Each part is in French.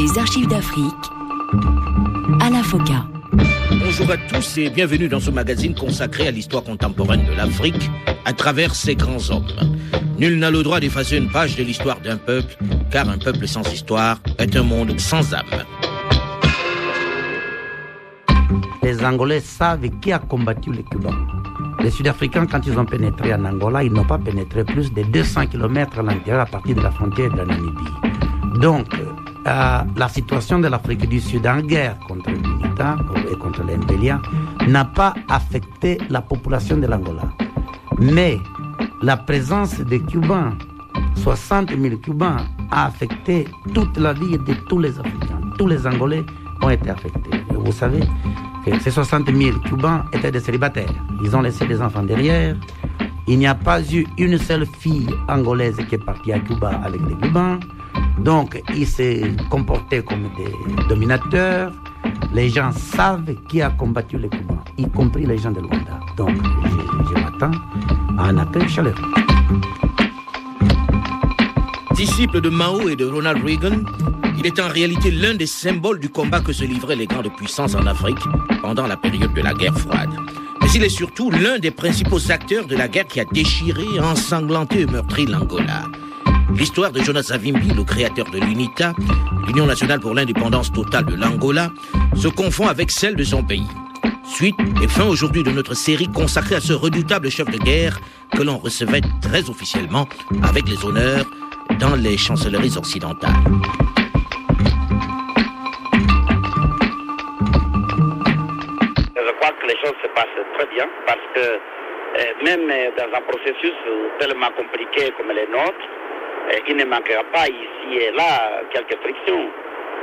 Les archives d'Afrique. à la Foca. Bonjour à tous et bienvenue dans ce magazine consacré à l'histoire contemporaine de l'Afrique à travers ses grands hommes. Nul n'a le droit d'effacer une page de l'histoire d'un peuple, car un peuple sans histoire est un monde sans âme. Les Angolais savent qui a combattu les Cubains. Les Sud-Africains, quand ils ont pénétré en Angola, ils n'ont pas pénétré plus de 200 km à l'intérieur à partir de la frontière de la Namibie. Donc, euh, la situation de l'Afrique du Sud en guerre contre l'UNITA et contre l'Embelia n'a pas affecté la population de l'Angola. Mais la présence des Cubains, 60 000 Cubains, a affecté toute la vie de tous les Africains. Tous les Angolais ont été affectés. Vous savez, ces 60 000 Cubains étaient des célibataires. Ils ont laissé des enfants derrière. Il n'y a pas eu une seule fille angolaise qui est partie à Cuba avec les Cubains. Donc, ils se comportaient comme des dominateurs. Les gens savent qui a combattu les Cubains, y compris les gens de Luanda. Donc, je, m'attends à un accueil chaleureux. Disciple de Mao et de Ronald Reagan, il est en réalité l'un des symboles du combat que se livraient les grandes puissances en Afrique pendant la période de la guerre froide. Mais il est surtout l'un des principaux acteurs de la guerre qui a déchiré, ensanglanté et meurtri l'Angola. L'histoire de Jonas Savimbi, le créateur de l'UNITA, l'Union nationale pour l'indépendance totale de l'Angola, se confond avec celle de son pays. Suite et fin aujourd'hui de notre série consacrée à ce redoutable chef de guerre que l'on recevait très officiellement avec les honneurs dans les chancelleries occidentales. Je crois que les choses se passent très bien parce que euh, même dans un processus tellement compliqué comme les nôtres, euh, il ne manquera pas ici et là quelques frictions.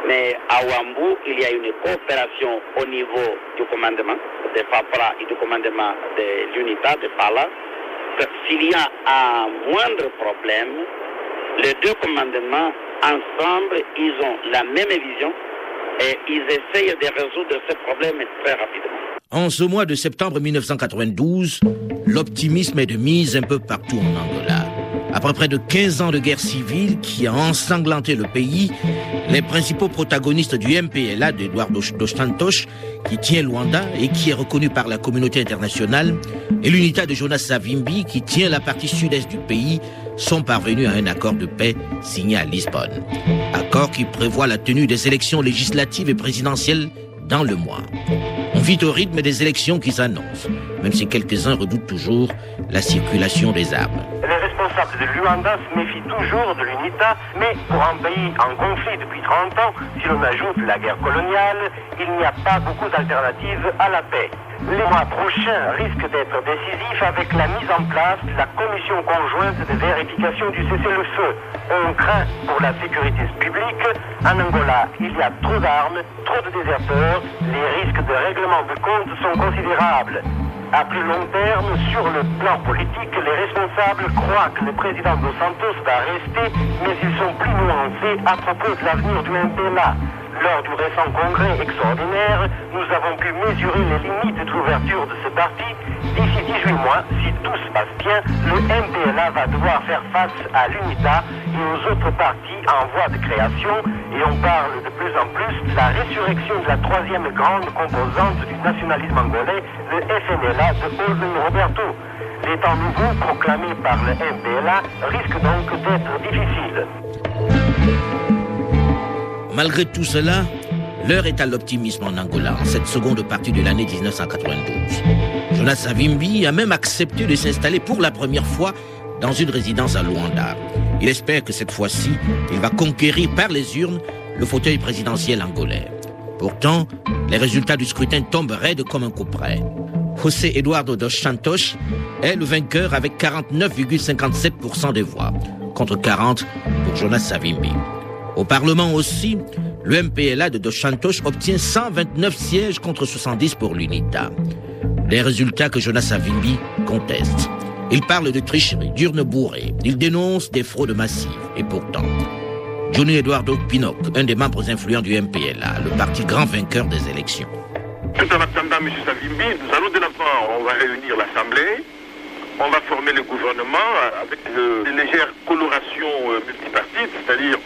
Mais à Ouambou, il y a une coopération au niveau du commandement de FAPRA et du commandement de l'UNITA de Pala. S'il y a un moindre problème, les deux commandements ensemble, ils ont la même vision et ils essayent de résoudre ce problème très rapidement. En ce mois de septembre 1992, l'optimisme est de mise un peu partout en Angola. Après près de 15 ans de guerre civile qui a ensanglanté le pays, les principaux protagonistes du MPLA d'Eduardo dos qui tient Luanda et qui est reconnu par la communauté internationale, et l'unité de Jonas Savimbi, qui tient la partie sud-est du pays, sont parvenus à un accord de paix signé à Lisbonne. Accord qui prévoit la tenue des élections législatives et présidentielles dans le mois. On vit au rythme des élections qui s'annoncent, même si quelques-uns redoutent toujours la circulation des armes. Les responsables de Luanda se méfient toujours de l'UNITA, mais pour un pays en conflit depuis 30 ans, si l'on ajoute la guerre coloniale, il n'y a pas beaucoup d'alternatives à la paix. Les mois prochains risquent d'être décisifs avec la mise en place de la commission conjointe de vérification du cessez-le-feu. On craint pour la sécurité publique. En Angola, il y a trop d'armes, trop de déserteurs. Les risques de règlement de compte sont considérables. À plus long terme, sur le plan politique, les responsables croient que le président Dos Santos va rester, mais ils sont plus nuancés à propos de l'avenir du MPLA. Lors du récent congrès extraordinaire, nous avons pu mesurer les limites de l'ouverture de ce parti. D'ici 18 mois, si tout se passe bien, le MPLA va devoir faire face à l'UNITA et aux autres partis en voie de création. Et on parle de plus en plus de la résurrection de la troisième grande composante du nationalisme angolais, le FNLA de Olden Roberto. Les temps nouveaux proclamés par le MPLA risquent donc d'être difficiles. Malgré tout cela, l'heure est à l'optimisme en Angola, en cette seconde partie de l'année 1992. Jonas Savimbi a même accepté de s'installer pour la première fois dans une résidence à Luanda. Il espère que cette fois-ci, il va conquérir par les urnes le fauteuil présidentiel angolais. Pourtant, les résultats du scrutin tombent raides comme un coup près. José Eduardo dos Santos est le vainqueur avec 49,57% des voix, contre 40 pour Jonas Savimbi. Au Parlement aussi, le MPLA de Dos Santos obtient 129 sièges contre 70 pour l'UNITA. Des résultats que Jonas Savimbi conteste. Il parle de tricherie, d'urnes bourrées. Il dénonce des fraudes massives. Et pourtant, Johnny Eduardo Pinocq, un des membres influents du MPLA, le parti grand vainqueur des élections. Tout en attendant M. Savimbi, nous allons de l'avant. On va réunir l'Assemblée. On va former le gouvernement avec de légères colorations multipartites, c'est-à-dire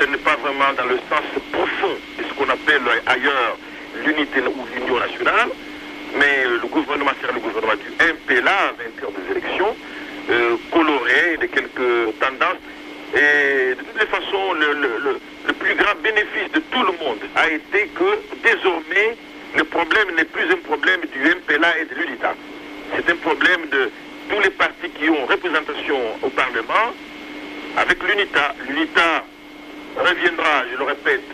ce n'est pas vraiment dans le sens profond ailleurs l'unité ou l'union nationale, mais le gouvernement le gouvernement du MPLA, vainqueur des élections, euh, coloré de quelques tendances. Et de toutes les façons, le, le, le, plus grand bénéfice de tout le monde a été que désormais, le problème n'est plus un problème du MPLA et de l'UNITA. C'est un problème de tous les partis qui ont représentation au Parlement avec l'UNITA. L'UNITA reviendra, je le répète,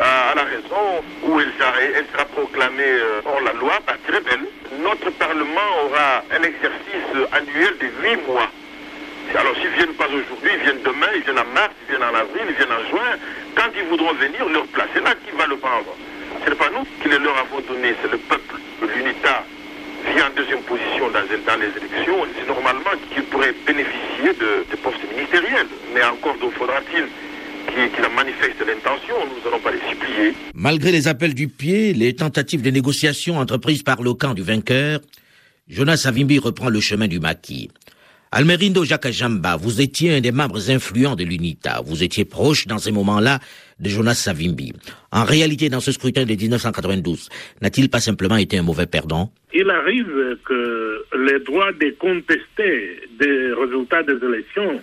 à, la raison, où elle sera, proclamée euh, hors la loi, partie rebelle. Notre Parlement aura un exercice annuel de huit mois. Alors s'ils ne viennent pas aujourd'hui, ils viennent demain, ils viennent en mars, ils viennent en avril, ils viennent en juin. Quand ils voudront venir, leur place, c'est là qui va le prendre. Ce n'est pas nous qui les leur avons donné, c'est le peuple. L'UNITA vient en deuxième position dans, les élections. C'est normalement qu'ils pourraient bénéficier de, postes ministériels. Mais encore faudra-t-il qui, en manifeste l'intention, nous n'allons pas les supplier. Malgré les appels du pied, les tentatives de négociation entreprises par le camp du vainqueur, Jonas Savimbi reprend le chemin du maquis. Almerindo Jakajamba, vous étiez un des membres influents de l'UNITA. Vous étiez proche dans ces moments-là de Jonas Savimbi. En réalité, dans ce scrutin de 1992, n'a-t-il pas simplement été un mauvais perdant? Il arrive que les droits de contester des résultats des élections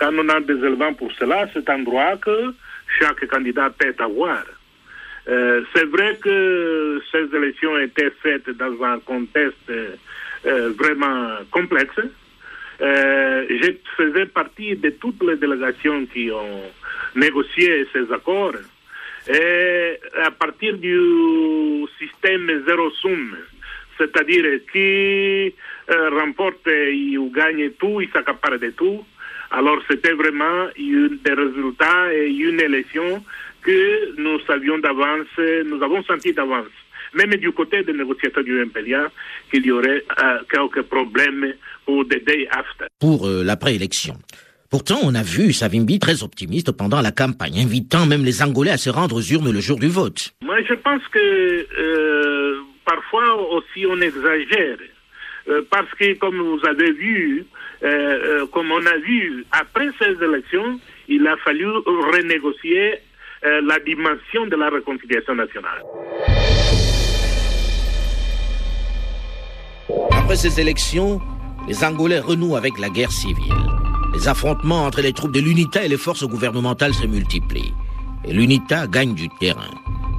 quand on a des éléments pour cela, c'est un droit que chaque candidat peut avoir. Euh, c'est vrai que ces élections étaient faites dans un contexte euh, vraiment complexe. Euh, je faisais partie de toutes les délégations qui ont négocié ces accords. Et à partir du système zéro-sum, c'est-à-dire qui remporte ou gagne tout, il s'accapare de tout, alors c'était vraiment une, des résultats et une élection que nous savions d'avance, nous avons senti d'avance. Même du côté des négociateurs du MPLA, qu'il y aurait euh, quelques problèmes pour the day after. Pour euh, l'après-élection. Pourtant, on a vu Savimbi très optimiste pendant la campagne, invitant même les Angolais à se rendre aux urnes le jour du vote. Moi, je pense que euh, parfois aussi on exagère. parce que, comme vous avez vu, euh, euh, comme on a vu, après ces élections, il a fallu renégocier euh, la dimension de la réconciliation nationale. Après ces élections, les Angolais renouent avec la guerre civile. Les affrontements entre les troupes de l'UNITA et les forces gouvernementales se multiplient. Et l'UNITA gagne du terrain.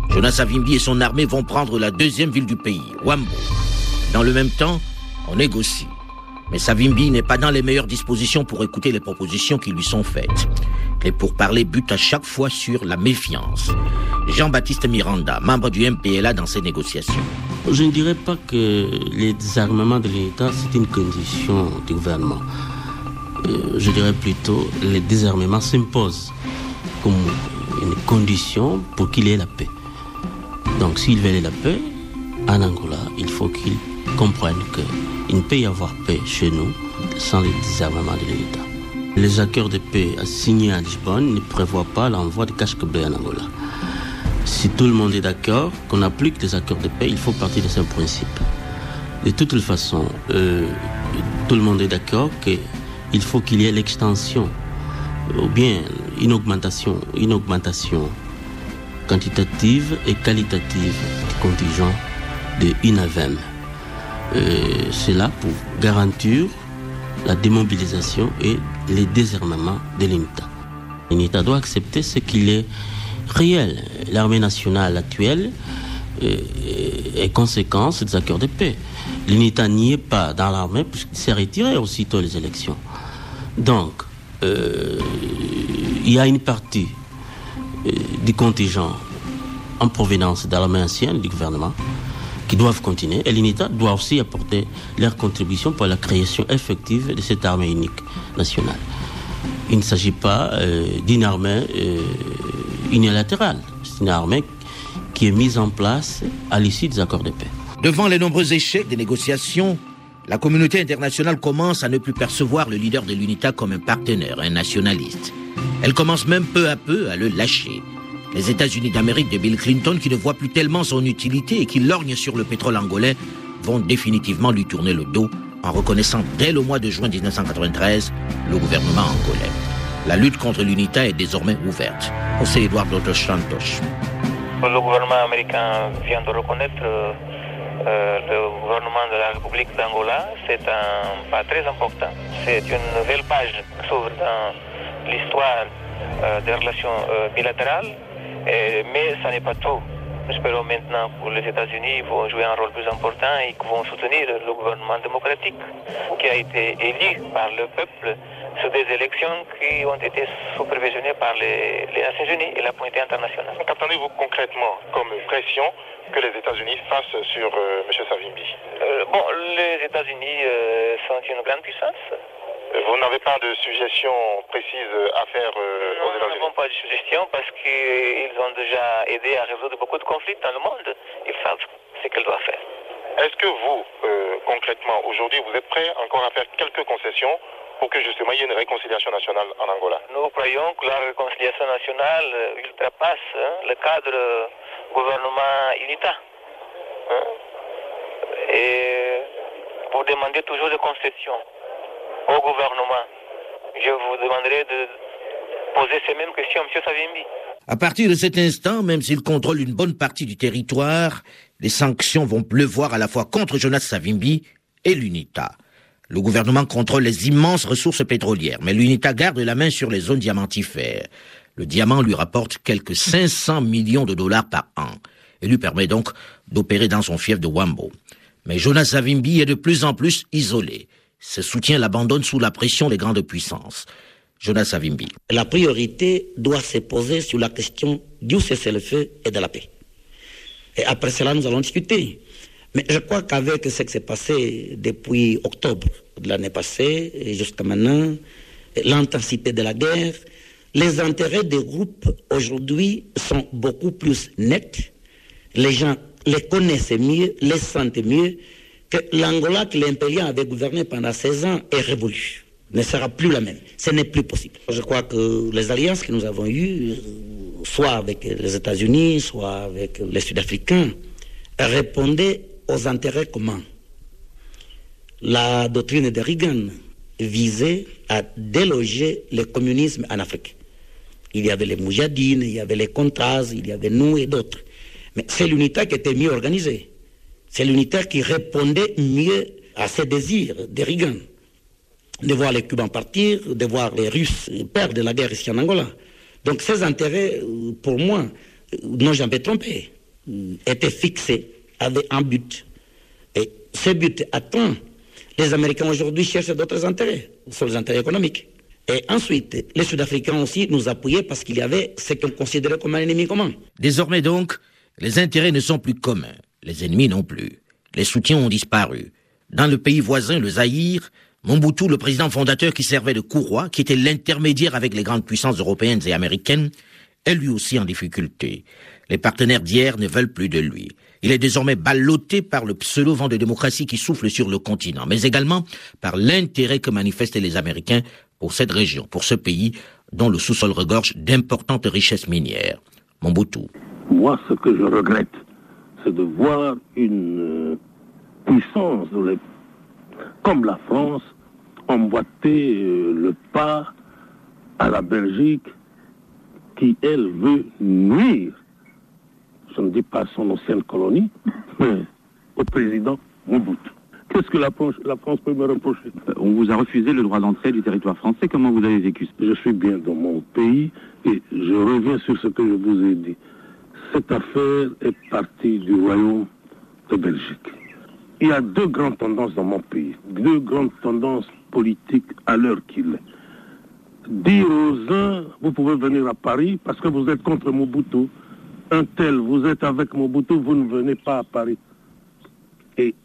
Jonas Savimbi et son armée vont prendre la deuxième ville du pays, Wambo. Dans le même temps, on négocie. Mais Savimbi n'est pas dans les meilleures dispositions pour écouter les propositions qui lui sont faites. Les pourparlers butent à chaque fois sur la méfiance. Jean-Baptiste Miranda, membre du MPLA dans ces négociations. Je ne dirais pas que les désarmements de l'État, c'est une condition du gouvernement. Euh, je dirais plutôt les désarmements s'imposent comme une condition pour qu'il ait la paix. Donc s'il veut la paix, en Angola, il faut qu'il comprenne que il ne peut y avoir paix chez nous sans le désarmement de l'État. Les accords de paix signés à Lisbonne ne prévoient pas l'envoi de cash en Angola. Si tout le monde est d'accord qu'on applique les accords de paix, il faut partir de ce principe. De toute façon, euh, tout le monde est d'accord qu'il faut qu'il y ait l'extension ou bien une augmentation, une augmentation quantitative et qualitative du contingent de INAVEM. Euh, c'est là pour garantir la démobilisation et le désarmement de l'UNITA. L'UNITA doit accepter ce qu'il est réel. L'armée nationale actuelle euh, est conséquence des accords de paix. L'UNITA n'y est pas dans l'armée puisqu'il s'est retiré aussitôt les élections. Donc, euh, il y a une partie du contingent en provenance de l'armée ancienne du gouvernement qui doivent continuer. Et l'UNITA doit aussi apporter leur contribution pour la création effective de cette armée unique nationale. Il ne s'agit pas euh, d'une armée euh, unilatérale. C'est une armée qui est mise en place à l'issue des accords de paix. Devant les nombreux échecs des négociations, la communauté internationale commence à ne plus percevoir le leader de l'UNITA comme un partenaire, un nationaliste. Elle commence même peu à peu à le lâcher. Les États-Unis d'Amérique de Bill Clinton, qui ne voit plus tellement son utilité et qui lorgne sur le pétrole angolais, vont définitivement lui tourner le dos en reconnaissant dès le mois de juin 1993 le gouvernement angolais. La lutte contre l'UNITA est désormais ouverte. José Eduardo Santos. Le gouvernement américain vient de reconnaître euh, euh, le gouvernement de la République d'Angola. C'est un pas très important. C'est une nouvelle page s'ouvre dans l'histoire euh, des relations bilatérales. Et- mais ça n'est pas tout. Espérons maintenant que les États-Unis vont jouer un rôle plus important et qu'ils vont soutenir le gouvernement démocratique qui a été élu par le peuple sur des élections qui ont été supervisionnées par les, les Nations Unies et la communauté internationale. Qu'attendez-vous concrètement comme pression que les États-Unis fassent sur euh, M. Savimbi? Euh, bon, les États-Unis euh, sont une grande puissance. Vous n'avez pas de suggestion précise à faire euh, aux Nous États-Unis n'avons pas de suggestion parce qu'ils ont déjà aidé à résoudre beaucoup de conflits dans le monde. Ils savent ce qu'ils doivent faire. Est-ce que vous, euh, concrètement, aujourd'hui, vous êtes prêt encore à faire quelques concessions pour que justement il y ait une réconciliation nationale en Angola? Nous croyons que la réconciliation nationale euh, ultrapasse hein, le cadre euh, gouvernement UNITA. hein? Et vous demandez toujours des concessions gouvernement. Je vous demanderai de poser ces mêmes questions à. Savimbi. À partir de cet instant, même s'il contrôle une bonne partie du territoire, les sanctions vont pleuvoir à la fois contre Jonas Savimbi et l'UNITA. Le gouvernement contrôle les immenses ressources pétrolières, mais l'UNITA garde la main sur les zones diamantifères. Le diamant lui rapporte quelques 500 millions de dollars par an et lui permet donc d'opérer dans son fief de Wambo. Mais Jonas Savimbi est de plus en plus isolé. Ses soutiens l'abandonnent sous la pression des grandes puissances. Jonas Savimbi. La priorité doit se poser sur la question du cessez-le-feu et de la paix. Et après cela, nous allons discuter. Mais je crois qu'avec ce qui s'est passé depuis octobre de l'année passée jusqu'à maintenant, l'intensité de la guerre, les intérêts des groupes aujourd'hui sont beaucoup plus nets. Les gens les connaissent mieux, les sentent mieux que l'Angola que l'impérial avait gouverné pendant 16 ans est révolue. Ne sera plus la même. Ce n'est plus possible. Je crois que les alliances que nous avons eues, soit avec les États-Unis, soit avec les Sud-Africains, répondaient aux intérêts communs. La doctrine de Reagan visait à déloger le communisme en Afrique. Il y avait les Moujadines, il y avait les Contras, il y avait nous et d'autres. Mais c'est l'unité qui était mieux organisée. C'est l'unité qui répondait mieux à ces désirs de Reagan. De voir les Cubains partir, de voir les Russes perdre la guerre ici en Angola. Donc ces intérêts, euh, pour moi, euh, n'ont jamais trompé, euh, étaient fixés, avaient un but. Et ce but atteint, les Américains aujourd'hui cherchent d'autres intérêts, sur les intérêts économiques. Et ensuite, les Sud-Africains aussi nous appuyaient parce qu'il y avait ce qu'on considérait comme un ennemi commun. Désormais donc, les intérêts ne sont plus communs, les ennemis non plus. Les soutiens ont disparu. Dans le pays voisin, le Zaïre, Mobutu, le président fondateur qui servait de courroie, qui était l'intermédiaire avec les grandes puissances européennes et américaines, est lui aussi en difficulté. Les partenaires d'hier ne veulent plus de lui. Il est désormais ballotté par le pseudo-vent de démocratie qui souffle sur le continent, mais également par l'intérêt que manifestent les Américains pour cette région, pour ce pays dont le sous-sol regorge d'importantes richesses minières. Mobutu. Moi, ce que je regrette, c'est de voir une euh, puissance comme la France emboîter euh, le pas à la Belgique qui, elle, veut nuire, je ne dis pas son ancienne colonie, mais au président Mobutu. Qu'est-ce que la France, la France peut me reprocher? On vous a refusé le droit d'entrée du territoire français. Comment vous avez vécu? Je suis bien dans mon pays et je reviens sur ce que je vous ai dit. Cette affaire est partie du royaume de Belgique. Il y a deux grandes tendances dans mon pays, deux grandes tendances politiques à l'heure qu'il est. Dire aux uns, vous pouvez venir à Paris parce que vous êtes contre Mobutu. Un tel, vous êtes avec Mobutu, vous ne venez pas à Paris. Et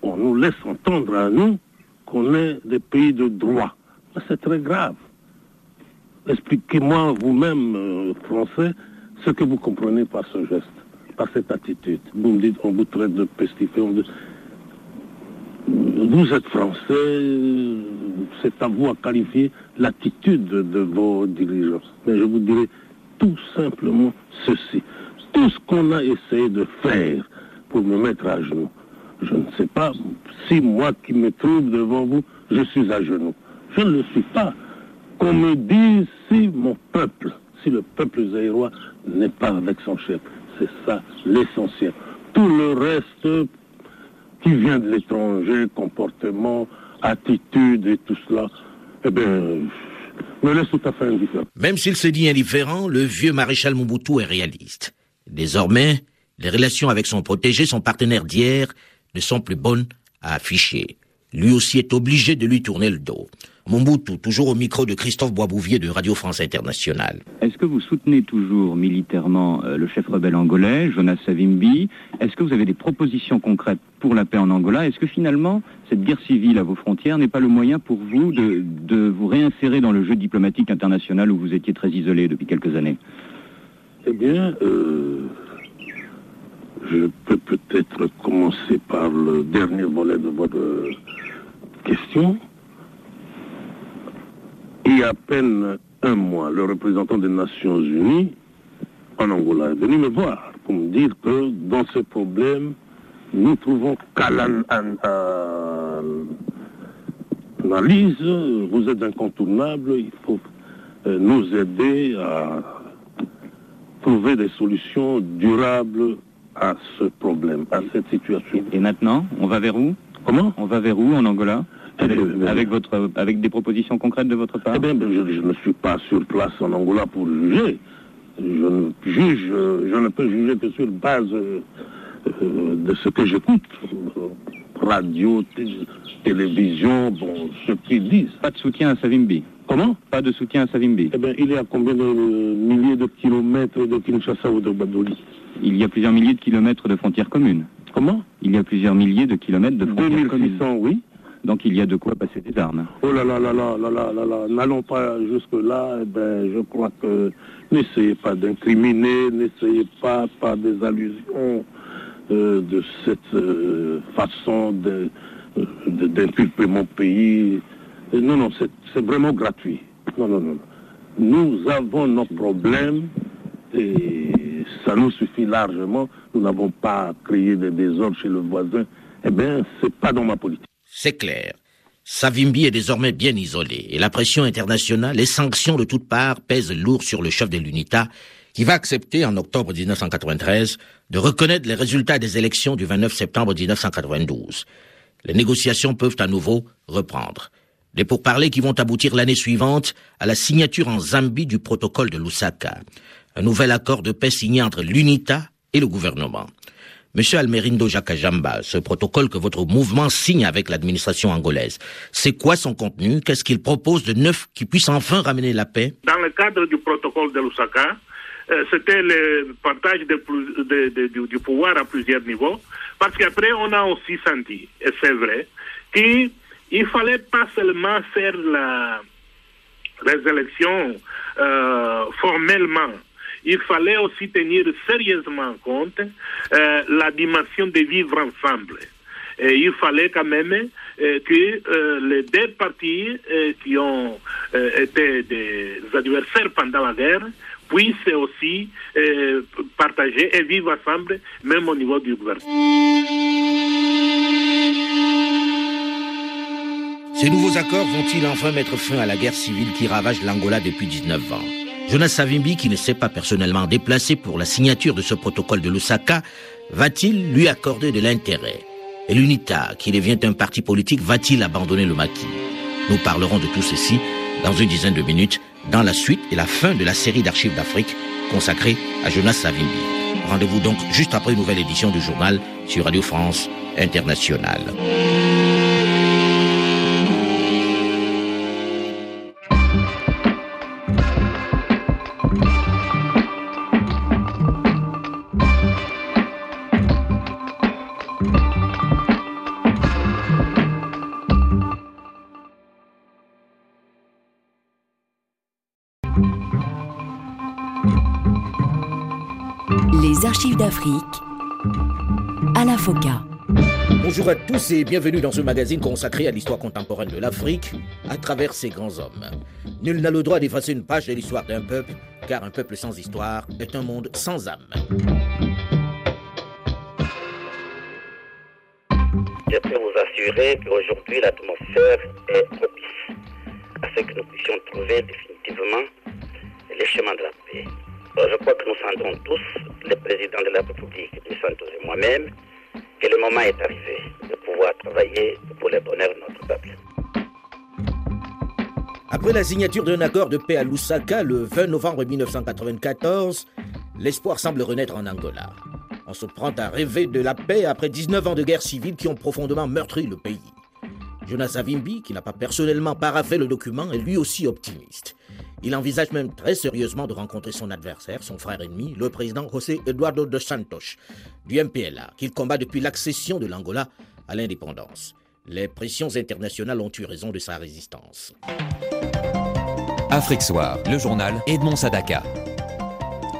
on nous laisse entendre à nous qu'on est des pays de droit. C'est très grave. Expliquez-moi vous-même, euh, français, ce que vous comprenez par ce geste, par cette attitude. Vous me dites, on vous traite de pestiféré. Vous êtes français, c'est à vous à qualifier l'attitude de, vos dirigeants. Mais je vous dirai tout simplement ceci. Tout ce qu'on a essayé de faire pour me mettre à genoux, je ne sais pas si moi qui me trouve devant vous, je suis à genoux. Je ne le suis pas. Qu'on me dise si mon peuple, si le peuple zaïrois n'est pas avec son chef, C'est ça l'essentiel. Tout le reste qui vient de l'étranger, comportement, attitude et tout cela, eh bien, me laisse tout à fait indifférent. Même s'il se dit indifférent, le vieux maréchal Mobutu est réaliste. Désormais, les relations avec son protégé, son partenaire d'hier, ne sont plus bonnes à afficher. Lui aussi est obligé de lui tourner le dos. Mobutu, toujours au micro de Christophe Boisbouvier de Radio France Internationale. Est-ce que vous soutenez toujours militairement euh, le chef rebelle angolais, Jonas Savimbi? Est-ce que vous avez des propositions concrètes pour la paix en Angola? Est-ce que finalement, cette guerre civile à vos frontières n'est pas le moyen pour vous de, de vous réinsérer dans le jeu diplomatique international où vous étiez très isolé depuis quelques années? Eh bien, euh, je peux peut-être commencer par le dernier volet de votre question. Il y a à peine un mois, le représentant des Nations Unies en Angola est venu me voir pour me dire que dans ce problème, nous trouvons qu'à l'analyse, vous êtes incontournable, il faut euh, nous aider à trouver des solutions durables à ce problème, à cette situation. Et maintenant, on va vers où? Comment? On va vers où en Angola? Avec, Eh bien, avec votre, avec des propositions concrètes de votre part Eh bien, je, je ne suis pas sur place en Angola pour juger. Je ne juge, euh, je ne peux juger que sur base euh, euh, de ce que j'écoute. Radio, té- télévision, bon, ce qu'ils disent. Pas de soutien à Savimbi Comment? Pas de soutien à Savimbi Eh bien, il est à combien de euh, milliers de kilomètres de Kinshasa ou de Badoli? Il y a plusieurs milliers de kilomètres de frontières communes. Comment? Il y a plusieurs milliers de kilomètres de frontières communes. 2600, oui. Donc il y a de quoi passer des armes. Oh là là là là là là là là, n'allons pas jusque-là. Eh ben, je crois que n'essayez pas d'incriminer, n'essayez pas par des allusions euh, de cette euh, façon d'inculper mon pays. Non, non, c'est c'est vraiment gratuit. Non, non, non. Nous avons nos problèmes et ça nous suffit largement. Nous n'avons pas créé des désordres chez le voisin. Eh bien, c'est pas dans ma politique. C'est clair. Savimbi est désormais bien isolé et la pression internationale, les sanctions de toutes parts pèsent lourd sur le chef de l'UNITA qui va accepter en octobre 1993 de reconnaître les résultats des élections du 29 septembre 1992. Les négociations peuvent à nouveau reprendre. Des pourparlers qui vont aboutir l'année suivante à la signature en Zambie du protocole de Lusaka, un nouvel accord de paix signé entre l'UNITA et le gouvernement. Monsieur Almerindo Jacajamba, ce protocole que votre mouvement signe avec l'administration angolaise, c'est quoi son contenu? Qu'est-ce qu'il propose de neuf qui puisse enfin ramener la paix? Dans le cadre du protocole de Lusaka, euh, c'était le partage du, pouvoir à plusieurs niveaux, parce qu'après on a aussi senti, et c'est vrai, qu'il fallait pas seulement faire les élections euh, formellement, il fallait aussi tenir sérieusement compte euh, la dimension de vivre ensemble. Il fallait quand même euh, que euh, les deux partis euh, qui ont été des adversaires pendant la guerre puissent aussi partager et vivre ensemble, même au niveau du gouvernement. Ces nouveaux accords vont-ils enfin mettre fin à la guerre civile qui ravage l'Angola depuis 19 ans? Jonas Savimbi, qui ne s'est pas personnellement déplacé pour la signature de ce protocole de Lusaka, va-t-il lui accorder de l'intérêt? Et l'UNITA, qui devient un parti politique, va-t-il abandonner le maquis? Nous parlerons de tout ceci dans une dizaine de minutes, dans la suite et la fin de la série d'archives d'Afrique consacrée à Jonas Savimbi. Rendez-vous donc juste après une nouvelle édition du journal sur Radio France Internationale. Les archives d'Afrique à la FOCA. Bonjour à tous et bienvenue dans ce magazine consacré à l'histoire contemporaine de l'Afrique à travers ses grands hommes. Nul n'a le droit d'effacer une page de l'histoire d'un peuple, car un peuple sans histoire est un monde sans âme. Je peux vous assurer qu'aujourd'hui l'atmosphère est propice à ce que nous puissions trouver définitivement les chemins de la paix. Je crois que nous sentons tous, le président de la République, du Santos et moi-même, que le moment est arrivé de pouvoir travailler pour le bonheur de notre peuple. Après la signature d'un accord de paix à Lusaka le 20 novembre 1994, l'espoir semble renaître en Angola. On se prend à rêver de la paix après 19 ans de guerre civile qui ont profondément meurtri le pays. Jonas Savimbi, qui n'a pas personnellement paraffé le document, est lui aussi optimiste. Il envisage même très sérieusement de rencontrer son adversaire, son frère ennemi, le président José Eduardo dos Santos, du MPLA, qu'il combat depuis l'accession de l'Angola à l'indépendance. Les pressions internationales ont eu raison de sa résistance. Afrique Soir, le journal Edmond Sadaka.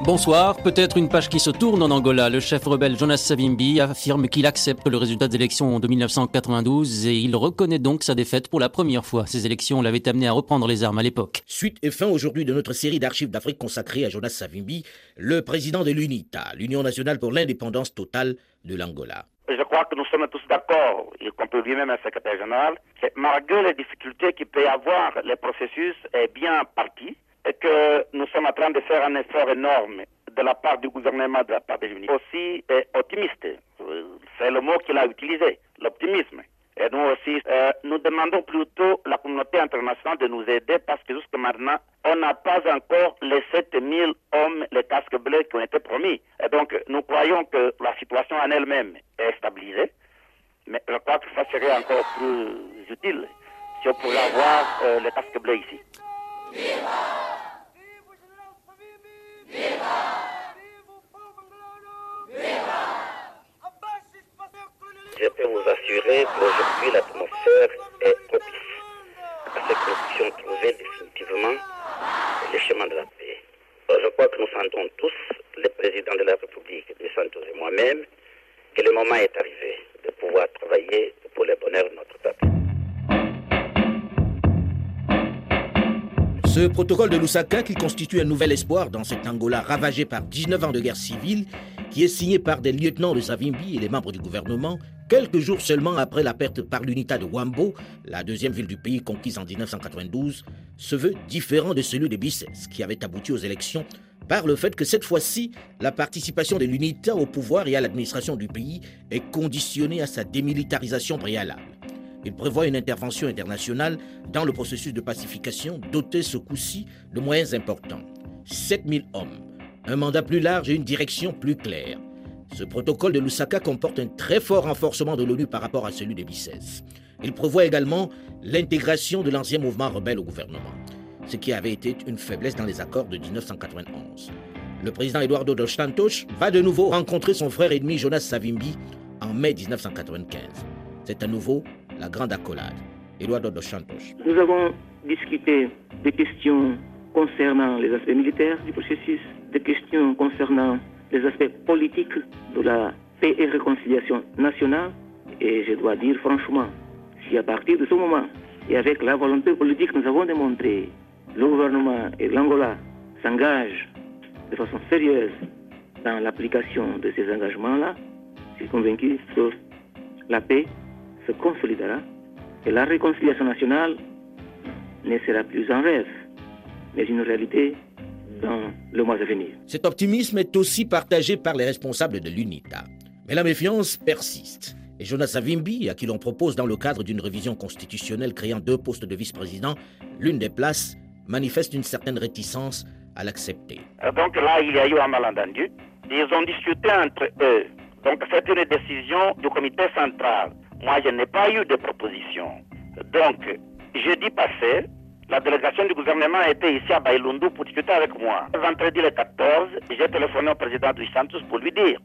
Bonsoir. Peut-être une page qui se tourne en Angola. Le chef rebelle Jonas Savimbi affirme qu'il accepte le résultat des élections de 1992 et il reconnaît donc sa défaite pour la première fois. Ces élections l'avaient amené à reprendre les armes à l'époque. Suite et fin aujourd'hui de notre série d'archives d'Afrique consacrée à Jonas Savimbi, le président de l'UNITA, l'Union nationale pour l'indépendance totale de l'Angola. Je crois que nous sommes tous d'accord, y compris lui-même un secrétaire général, que malgré les difficultés qu'il peut y avoir, le processus est bien parti et que nous sommes en train de faire un effort énorme de la part du gouvernement, de la part des unis. Aussi optimiste, c'est le mot qu'il a utilisé, l'optimisme. Et nous aussi, euh, nous demandons plutôt la communauté internationale de nous aider parce que jusqu'à maintenant, on n'a pas encore les 7000 hommes, les casques bleus qui ont été promis. Et donc, nous croyons que la situation en elle-même est stabilisée. Mais je crois que ça serait encore plus utile si on pouvait avoir euh, les casques bleus ici. Je peux vous assurer qu'aujourd'hui l'atmosphère est propice à ce que nous puissions trouver définitivement le chemin de la paix. Je crois que nous sentons tous, le président de la République, de Santos et moi-même, que le moment est arrivé de pouvoir travailler pour le bonheur de notre peuple. Ce protocole de Lusaka, qui constitue un nouvel espoir dans cet Angola ravagé par 19 ans de guerre civile, qui est signé par des lieutenants de Savimbi et les membres du gouvernement, quelques jours seulement après la perte par l'unité de Wambo, la deuxième ville du pays conquise en 1992, se veut différent de celui de Bisses, qui avait abouti aux élections par le fait que cette fois-ci, la participation de l'UNITA au pouvoir et à l'administration du pays est conditionnée à sa démilitarisation préalable. Il prévoit une intervention internationale dans le processus de pacification doté ce coup-ci de moyens importants. 7000 hommes, un mandat plus large et une direction plus claire. Ce protocole de Lusaka comporte un très fort renforcement de l'ONU par rapport à celui de Bicès. Il prévoit également l'intégration de l'ancien mouvement rebelle au gouvernement, ce qui avait été une faiblesse dans les accords de 1991. Le président Eduardo dos Santos va de nouveau rencontrer son frère ennemi Jonas Savimbi en mai 1995. C'est à nouveau la grande accolade. Santos. Nous avons discuté des questions concernant les aspects militaires du processus, des questions concernant les aspects politiques de la paix et réconciliation nationale. Et je dois dire franchement, si à partir de ce moment, et avec la volonté politique que nous avons démontré, le gouvernement et l'Angola s'engagent de façon sérieuse dans l'application de ces engagements-là, je suis convaincu que la paix se consolidera et la réconciliation nationale ne sera plus un rêve, mais une réalité dans le mois à venir. Cet optimisme est aussi partagé par les responsables de l'UNITA. Mais la méfiance persiste. Et Jonas Savimbi, à qui l'on propose dans le cadre d'une révision constitutionnelle créant deux postes de vice-président, l'une des places, manifeste une certaine réticence à l'accepter. Donc là, il y a eu un malentendu. Ils ont discuté entre eux. Donc c'est une décision du comité central. Moi, je n'ai pas eu de proposition. Donc, jeudi passé, la délégation du gouvernement était ici à Bailundu pour discuter avec moi. Vendredi le 14, j'ai téléphoné au président du Santos pour lui dire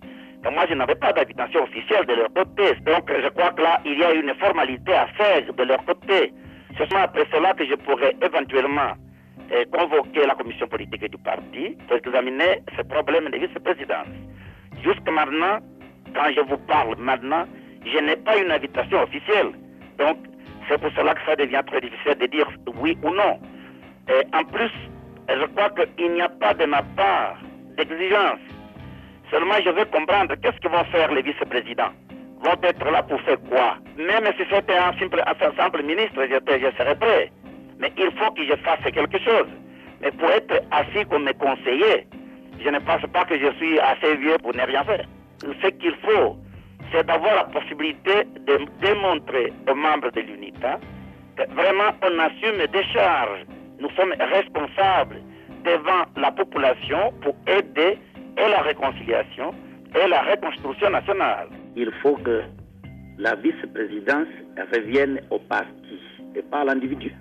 que moi, je n'avais pas d'invitation officielle de leur côté. Donc, je crois que là, il y a une formalité à faire de leur côté. C'est seulement après cela que je pourrais éventuellement eh, convoquer la commission politique du parti pour examiner ce problème de vice-présidence. Jusqu'à maintenant, quand je vous parle maintenant, je n'ai pas une invitation officielle. Donc, c'est pour cela que ça devient très difficile de dire oui ou non. Et en plus, je crois qu'il n'y a pas de ma part d'exigence. Seulement, je veux comprendre qu'est-ce que vont faire les vice-présidents? Vont être là pour faire quoi? Même si c'était un simple, simple ministre, je, je serais prêt. Mais il faut que je fasse quelque chose. Mais pour être assis comme conseiller, je ne pense pas que je suis assez vieux pour ne rien faire. Ce qu'il faut, c'est d'avoir la possibilité de démontrer aux membres de l'UNITA que vraiment on assume des charges. Nous sommes responsables devant la population pour aider et la réconciliation et la reconstruction nationale. Il faut que la vice-présidence revienne au parti et pas à l'individu.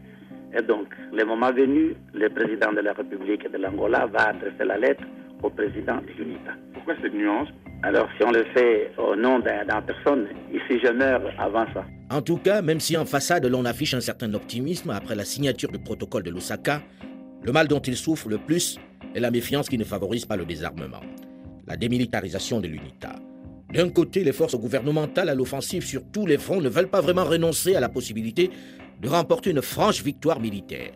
Et donc, le moment venu, le président de la République de l'Angola va adresser la lettre au président de l'UNITA. Pourquoi cette nuance? Alors, si on le fait au nom d'un personne, ici je meurs avant ça. En tout cas, même si en façade l'on affiche un certain optimisme après la signature du protocole de Lusaka, le mal dont il souffre le plus est la méfiance qui ne favorise pas le désarmement, la démilitarisation de l'UNITA. D'un côté, les forces gouvernementales à l'offensive sur tous les fronts ne veulent pas vraiment renoncer à la possibilité de remporter une franche victoire militaire.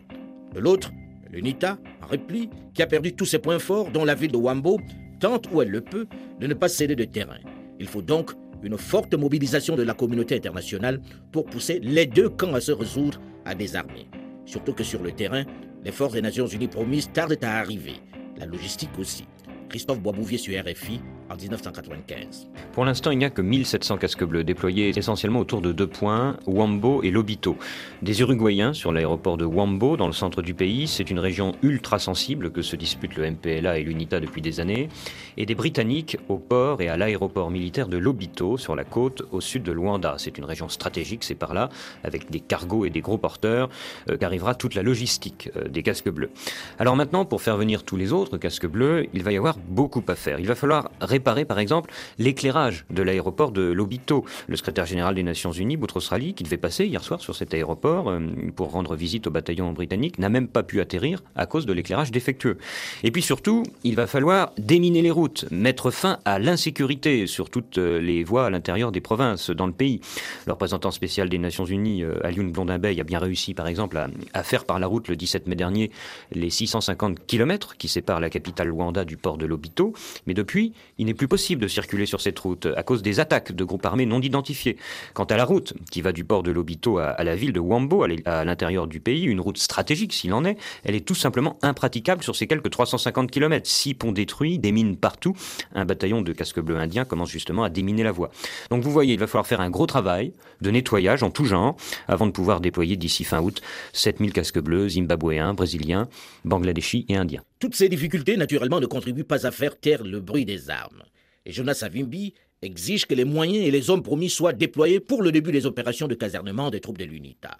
De l'autre, l'UNITA, en repli, qui a perdu tous ses points forts, dont la ville de Wambo, tente où elle le peut de ne pas céder de terrain. Il faut donc une forte mobilisation de la communauté internationale pour pousser les deux camps à se résoudre à désarmer. Surtout que sur le terrain, les forces des Nations Unies promises tardent à arriver. La logistique aussi. Christophe Boisbouvier sur RFI en 1995. Pour l'instant, il n'y a que 1700 casques bleus déployés essentiellement autour de deux points, Wambo et Lobito. Des Uruguayens sur l'aéroport de Wambo, dans le centre du pays, c'est une région ultra sensible que se disputent le MPLA et l'UNITA depuis des années, et des Britanniques au port et à l'aéroport militaire de Lobito, sur la côte au sud de Luanda. C'est une région stratégique, c'est par là, avec des cargos et des gros porteurs, euh, qu'arrivera toute la logistique euh, des casques bleus. Alors maintenant, pour faire venir tous les autres casques bleus, il va y avoir beaucoup à faire. Il va falloir réparer, par exemple, l'éclairage de l'aéroport de Lobito. Le secrétaire général des Nations Unies, Boutros Ghali, qui devait passer hier soir sur cet aéroport euh, pour rendre visite au bataillon britannique, n'a même pas pu atterrir à cause de l'éclairage défectueux. Et puis surtout, il va falloir déminer les routes, mettre fin à l'insécurité sur toutes euh, les voies à l'intérieur des provinces dans le pays. Le représentant spécial des Nations Unies, euh, Alioune Blondin-Bey, a bien réussi, par exemple, à, à faire par la route le 17 mai dernier les 650 kilomètres qui séparent la capitale Luanda du port de Lobito. Mais depuis, il n'est plus possible de circuler sur cette route à cause des attaques de groupes armés non identifiés. Quant à la route qui va du port de Lobito à, la ville de Wambo, à l'intérieur du pays, une route stratégique s'il en est, elle est tout simplement impraticable sur ces quelques 350 kilomètres. Six ponts détruits, des mines partout. Un bataillon de casques bleus indiens commence justement à déminer la voie. Donc vous voyez, il va falloir faire un gros travail de nettoyage en tout genre avant de pouvoir déployer d'ici fin août 7000 casques bleus zimbabwéens, brésiliens, bangladeshis et indiens. Toutes ces difficultés, naturellement, ne contribuent pas à faire taire le bruit des armes. Et Jonas Savimbi exige que les moyens et les hommes promis soient déployés pour le début des opérations de casernement des troupes de l'UNITA.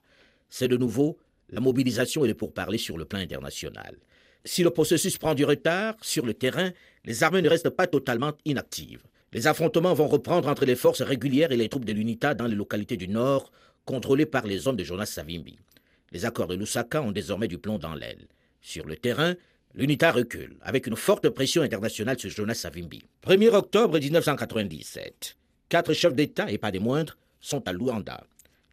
C'est de nouveau la mobilisation et le pourparler sur le plan international. Si le processus prend du retard sur le terrain, les armées ne restent pas totalement inactives. Les affrontements vont reprendre entre les forces régulières et les troupes de l'UNITA dans les localités du nord, contrôlées par les hommes de Jonas Savimbi. Les accords de Lusaka ont désormais du plomb dans l'aile. Sur le terrain, l'UNITA recule, avec une forte pression internationale sur Jonas Savimbi. 1er octobre 1997, quatre chefs d'État, et pas des moindres, sont à Luanda.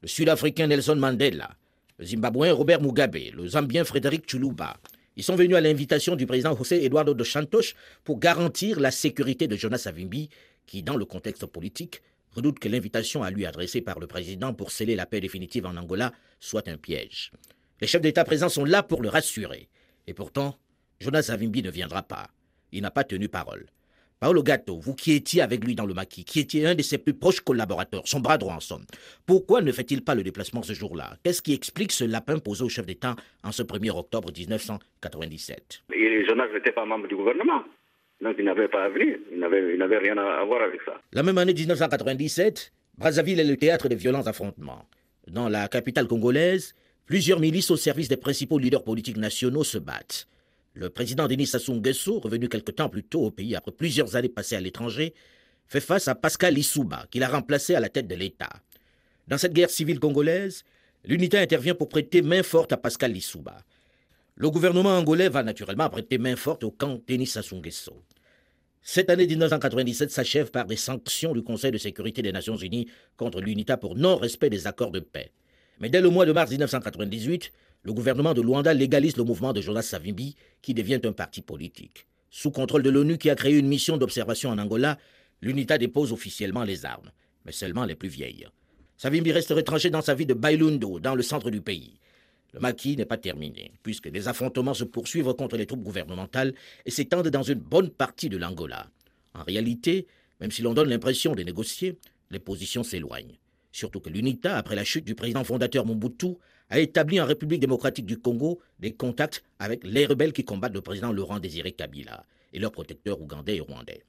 Le Sud-Africain Nelson Mandela, le Zimbabwéen Robert Mugabe, le Zambien Frédéric Chuluba. Ils sont venus à l'invitation du président José Eduardo dos Santos pour garantir la sécurité de Jonas Savimbi, qui, dans le contexte politique, redoute que l'invitation à lui adressée par le président pour sceller la paix définitive en Angola soit un piège. Les chefs d'État présents sont là pour le rassurer. Et pourtant, Jonas Savimbi ne viendra pas. Il n'a pas tenu parole. Paolo Gatto, vous qui étiez avec lui dans le maquis, qui étiez un de ses plus proches collaborateurs, son bras droit en somme, pourquoi ne fait-il pas le déplacement ce jour-là? Qu'est-ce qui explique ce lapin posé au chef d'État en ce 1er octobre 1997 Et Jonas n'était pas membre du gouvernement. Donc il n'avait pas à venir. Il n'avait, il n'avait rien à voir avec ça. La même année 1997, Brazzaville est le théâtre de violents affrontements. Dans la capitale congolaise, plusieurs milices au service des principaux leaders politiques nationaux se battent. Le président Denis Sassou Nguesso, revenu quelque temps plus tôt au pays après plusieurs années passées à l'étranger, fait face à Pascal Lissouba, qui l'a remplacé à la tête de l'État. Dans cette guerre civile congolaise, l'unité intervient pour prêter main forte à Pascal Lissouba. Le gouvernement angolais va naturellement prêter main forte au camp Denis Sassou Nguesso. Cette année 1997 s'achève par des sanctions du Conseil de sécurité des Nations Unies contre l'UNITA pour non-respect des accords de paix. Mais dès le mois de mars 1998, le gouvernement de Luanda légalise le mouvement de Jonas Savimbi, qui devient un parti politique. Sous contrôle de l'ONU qui a créé une mission d'observation en Angola, l'UNITA dépose officiellement les armes, mais seulement les plus vieilles. Savimbi reste retranché dans sa ville de Bailundo, dans le centre du pays. Le maquis n'est pas terminé, puisque des affrontements se poursuivent contre les troupes gouvernementales et s'étendent dans une bonne partie de l'Angola. En réalité, même si l'on donne l'impression de négocier, les positions s'éloignent. Surtout que l'UNITA, après la chute du président fondateur Mobutu, a établi en République démocratique du Congo des contacts avec les rebelles qui combattent le président Laurent Désiré Kabila et leurs protecteurs ougandais et rwandais.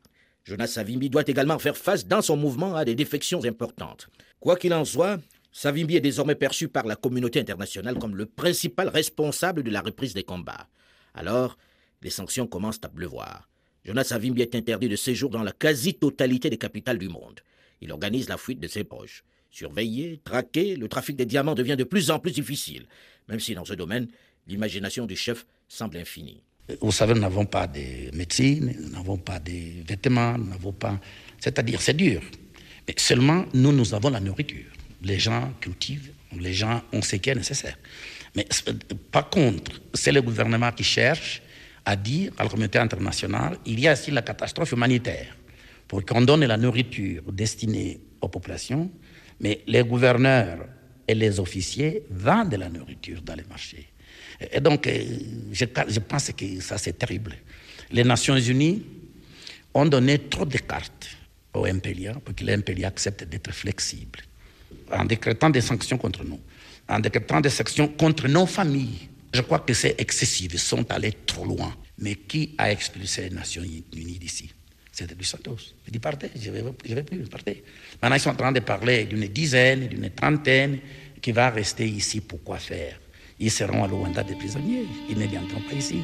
Jonas Savimbi doit également faire face dans son mouvement à des défections importantes. Quoi qu'il en soit, Savimbi est désormais perçu par la communauté internationale comme le principal responsable de la reprise des combats. Alors, les sanctions commencent à pleuvoir. Jonas Savimbi est interdit de séjour dans la quasi-totalité des capitales du monde. Il organise la fuite de ses proches. Surveillé, traqué, le trafic des diamants devient de plus en plus difficile, même si dans ce domaine, l'imagination du chef semble infinie. Vous savez, nous n'avons pas de médecine, nous n'avons pas de vêtements, nous n'avons pas... C'est-à-dire, c'est dur. Mais seulement, nous, nous avons la nourriture. Les gens cultivent, les gens ont ce qui est nécessaire. Mais par contre, c'est le gouvernement qui cherche à dire à la communauté internationale, il y a ici la catastrophe humanitaire, pour qu'on donne la nourriture destinée aux populations, mais les gouverneurs et les officiers vendent de la nourriture dans les marchés. Et donc, euh, je, pense que ça, c'est terrible. Les Nations Unies ont donné trop de cartes au MPLA pour que le MPLA accepte d'être flexible, en décrétant des sanctions contre nous, en décrétant des sanctions contre nos familles. Je crois que c'est excessif, ils sont allés trop loin. Mais qui a expulsé les Nations Unies d'ici? C'était du Santos. Il partez, je ne vais plus, partez. Maintenant, ils sont en train de parler d'une dizaine, d'une trentaine qui va rester ici pour quoi faire ils seront à Luanda des prisonniers. Ils ne viendront pas ici.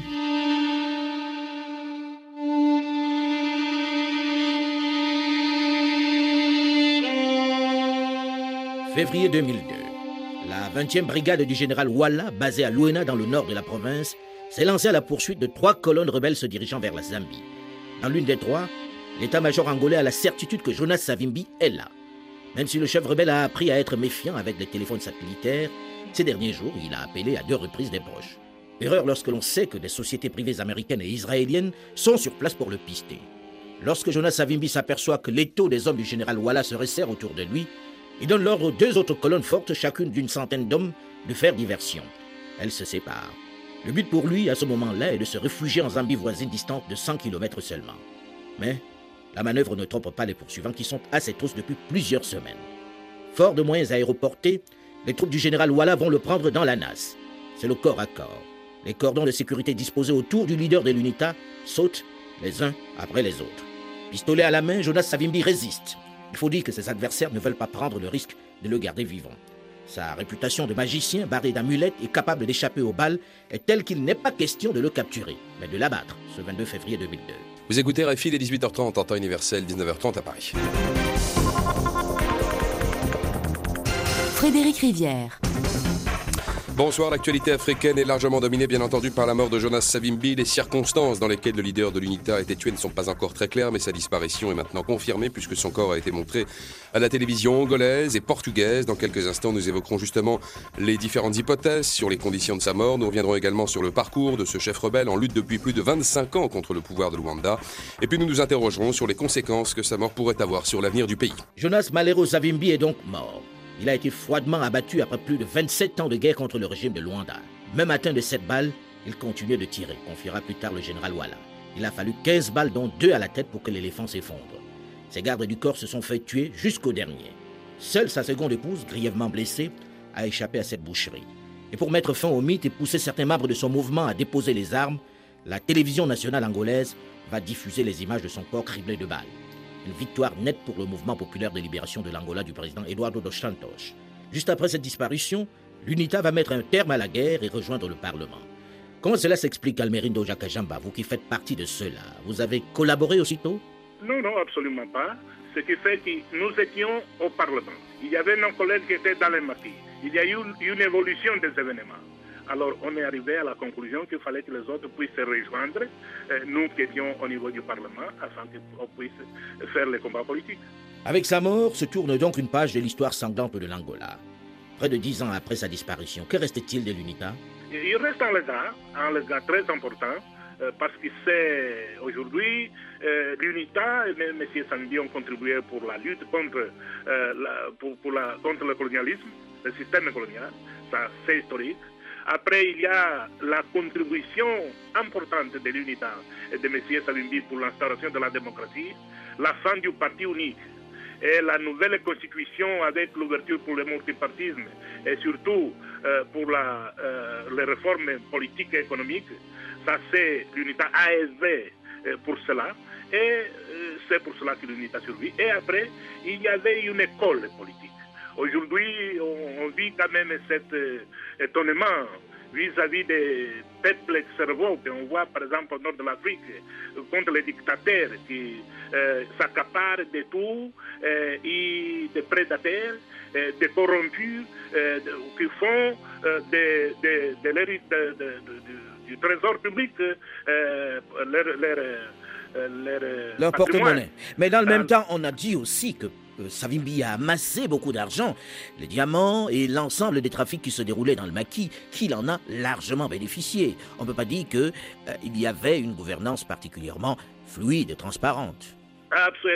Février 2002. La 20e brigade du général Walla, basée à Luena dans le nord de la province, s'est lancée à la poursuite de trois colonnes rebelles se dirigeant vers la Zambie. Dans l'une des trois, l'état-major angolais a la certitude que Jonas Savimbi est là. Même si le chef rebelle a appris à être méfiant avec les téléphones satellitaires, ces derniers jours, il a appelé à deux reprises des proches. Erreur lorsque l'on sait que des sociétés privées américaines et israéliennes sont sur place pour le pister. Lorsque Jonas Savimbi s'aperçoit que l'étau des hommes du général Walla se resserre autour de lui, il donne l'ordre aux deux autres colonnes fortes, chacune d'une centaine d'hommes, de faire diversion. Elles se séparent. Le but pour lui, à ce moment-là, est de se réfugier en Zambie voisine distante de 100 km seulement. Mais la manœuvre ne trompe pas les poursuivants qui sont à ses trousses depuis plusieurs semaines. Fort de moyens aéroportés, les troupes du général Walla vont le prendre dans la nasse. C'est le corps à corps. Les cordons de sécurité disposés autour du leader de l'UNITA sautent les uns après les autres. Pistolet à la main, Jonas Savimbi résiste. Il faut dire que ses adversaires ne veulent pas prendre le risque de le garder vivant. Sa réputation de magicien, barré d'amulettes et capable d'échapper aux balles, est telle qu'il n'est pas question de le capturer, mais de l'abattre ce 22 février 2002. Vous écoutez RFI dès 18h30 en temps universel, 19h30 à Paris. Frédéric Rivière. Bonsoir, l'actualité africaine est largement dominée bien entendu par la mort de Jonas Savimbi. Les circonstances dans lesquelles le leader de l'UNITA a été tué ne sont pas encore très claires, mais sa disparition est maintenant confirmée puisque son corps a été montré à la télévision angolaise et portugaise. Dans quelques instants, nous évoquerons justement les différentes hypothèses sur les conditions de sa mort. Nous reviendrons également sur le parcours de ce chef rebelle en lutte depuis plus de 25 ans contre le pouvoir de Luanda. Et puis nous nous interrogerons sur les conséquences que sa mort pourrait avoir sur l'avenir du pays. Jonas Malero Savimbi est donc mort. Il a été froidement abattu après plus de 27 ans de guerre contre le régime de Luanda. Même atteint de cette balle, il continuait de tirer, confiera plus tard le général Walla. Il a fallu 15 balles, dont deux à la tête, pour que l'éléphant s'effondre. Ses gardes du corps se sont fait tuer jusqu'au dernier. Seule sa seconde épouse, grièvement blessée, a échappé à cette boucherie. Et pour mettre fin au mythe et pousser certains membres de son mouvement à déposer les armes, la télévision nationale angolaise va diffuser les images de son corps criblé de balles. Une victoire nette pour le mouvement populaire de libération de l'Angola du président Eduardo dos Santos. Juste après cette disparition, l'UNITA va mettre un terme à la guerre et rejoindre le Parlement. Comment cela s'explique, Almerindo Jakajamba, vous qui faites partie de cela Vous avez collaboré aussitôt? Non, non, absolument pas. Ce qui fait que nous étions au Parlement. Il y avait nos collègues qui étaient dans les maquis. Il y a eu une évolution des événements. Alors on est arrivé à la conclusion qu'il fallait que les autres puissent se rejoindre, euh, nous qui étions au niveau du Parlement, afin qu'on puisse faire les combats politiques. Avec sa mort se tourne donc une page de l'histoire sanglante de l'Angola. Près de dix ans après sa disparition, que reste-t-il de l'UNITA? Il reste un légat, un légat très important, euh, parce que c'est aujourd'hui euh, l'UNITA et M. Sandy ont contribué pour la lutte contre, euh, la, pour, pour la, contre le colonialisme, le système colonial, ça c'est historique. Après, il y a la contribution importante de l'UNITA et de M. Savimbi pour l'instauration de la démocratie, la fin du parti unique et la nouvelle constitution avec l'ouverture pour le multipartisme et surtout euh, pour la, euh, les réformes politiques et économiques. Ça, c'est l'UNITA ASV euh, pour cela. Et euh, c'est pour cela que l'UNITA survit. Et après, il y avait une école politique. Aujourd'hui, on, vit quand même cet euh, étonnement vis-à-vis des peuples cerveaux qu'on voit par exemple au nord de l'Afrique contre les dictateurs qui euh, s'accaparent de tout euh, et des prédateurs, euh, des corrompus qui font de, de- de du- trésor public leur, leur, leur, porte-monnaie. Mais dans le même temps, on a dit aussi que euh, Savimbi a amassé beaucoup d'argent, les diamants et l'ensemble des trafics qui se déroulaient dans le maquis, qu'il en a largement bénéficié. On ne peut pas dire qu'il y avait une gouvernance particulièrement fluide et transparente.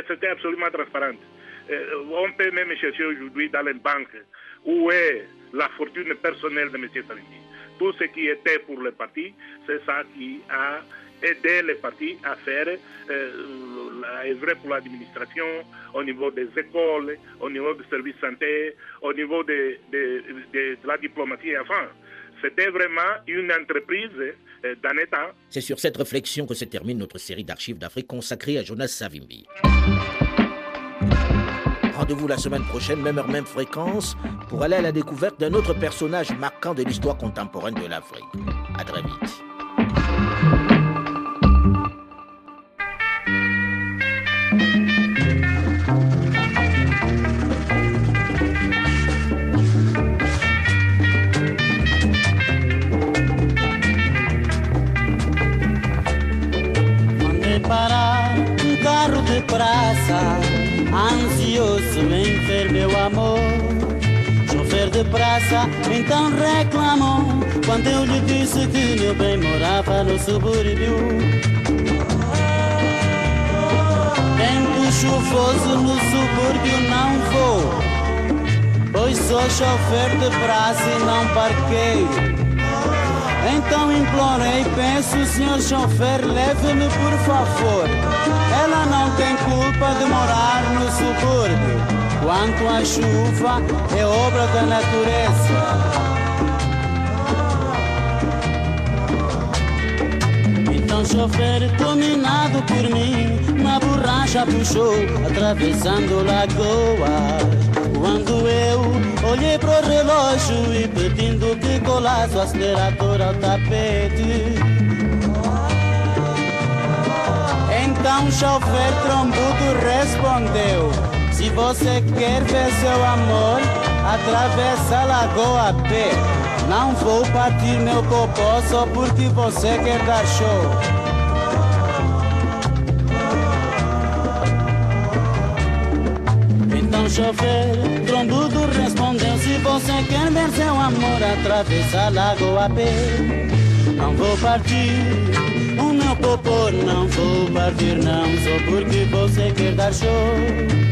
C'était absolument transparent. Euh, on peut même chercher aujourd'hui dans les banques où est la fortune personnelle de M. Savimbi. Tout ce qui était pour le parti, c'est ça qui a aidé le parti à faire euh, œuvrer pour l'administration au niveau des écoles, au niveau du service santé, au niveau de, de- la diplomatie. Enfin, c'était vraiment une entreprise euh, d'un État C'est sur cette réflexion que se termine notre série d'archives d'Afrique consacrée à Jonas Savimbi. Rendez-vous la semaine prochaine, même heure, même fréquence, pour aller à la découverte d'un autre personnage marquant de l'histoire contemporaine de l'Afrique. À très vite. Meu amor. Chofer de praça então reclamou quando eu lhe disse que meu bem morava no subúrbio. Tempo chuvoso no subúrbio não vou, pois sou chofer de praça e não parqueio. Então implorei, peço, senhor chofer, leve-me por favor. Ela não tem culpa de morar no subúrbio. Quanto à chuva, é obra da natureza. Então chofer, dominado por mim, na borracha puxou, atravessando lagoas. Quando eu olhei pro relógio e pedindo que colasse o acelerador ao tapete. Então chofer trombudo respondeu: Se você quer ver seu amor, atravessa a lagoa pé. Não vou partir meu popó só porque você quer dar show. Então chofer, trombudo respondeu Se você quer ver seu amor atravessa a lagoa pé Não vou partir o meu popô Não vou partir não Só porque você quer dar show